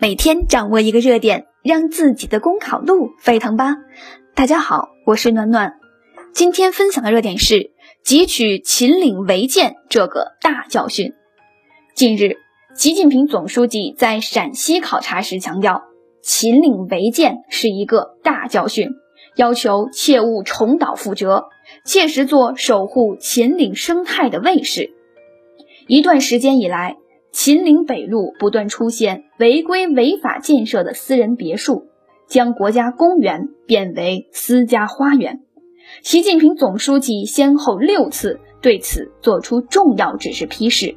每天掌握一个热点，让自己的公考路沸腾吧！大家好，我是暖暖。今天分享的热点是汲取秦岭违建这个大教训。近日，习近平总书记在陕西考察时强调，秦岭违建是一个大教训，要求切勿重蹈覆辙，切实做守护秦岭生态的卫士。一段时间以来，秦岭北路不断出现违规违法建设的私人别墅，将国家公园变为私家花园。习近平总书记先后六次对此作出重要指示批示，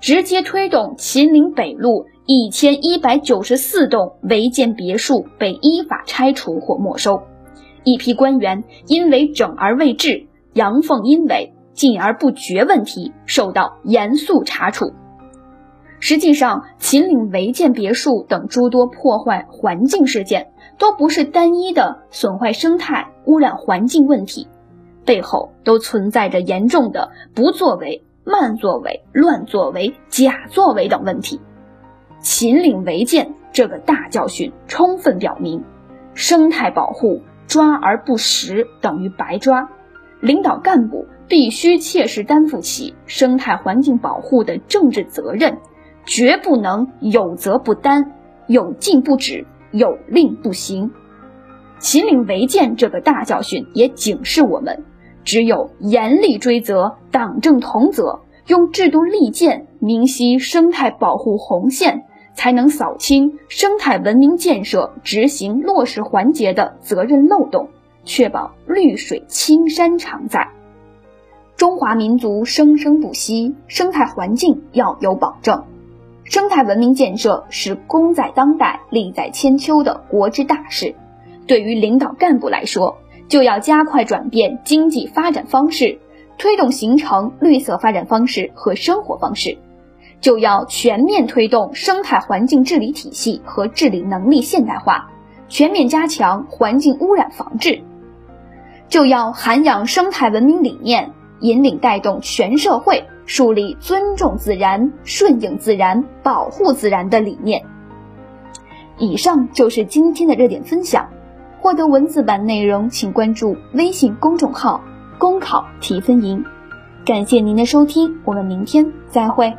直接推动秦岭北路一千一百九十四栋违建别墅被依法拆除或没收，一批官员因为整而未治、阳奉阴违、禁而不决问题受到严肃查处。实际上，秦岭违建别墅等诸多破坏环境事件，都不是单一的损坏生态、污染环境问题，背后都存在着严重的不作为、慢作为、乱作为、假作为等问题。秦岭违建这个大教训，充分表明，生态保护抓而不实等于白抓，领导干部必须切实担负起生态环境保护的政治责任。绝不能有责不担，有禁不止，有令不行。秦岭违建这个大教训也警示我们：只有严厉追责、党政同责，用制度利剑明晰生态保护红线，才能扫清生态文明建设执行落实环节的责任漏洞，确保绿水青山常在。中华民族生生不息，生态环境要有保证。生态文明建设是功在当代、利在千秋的国之大事，对于领导干部来说，就要加快转变经济发展方式，推动形成绿色发展方式和生活方式；就要全面推动生态环境治理体系和治理能力现代化，全面加强环境污染防治；就要涵养生态文明理念，引领带动全社会。树立尊重自然、顺应自然、保护自然的理念。以上就是今天的热点分享。获得文字版内容，请关注微信公众号“公考提分营”。感谢您的收听，我们明天再会。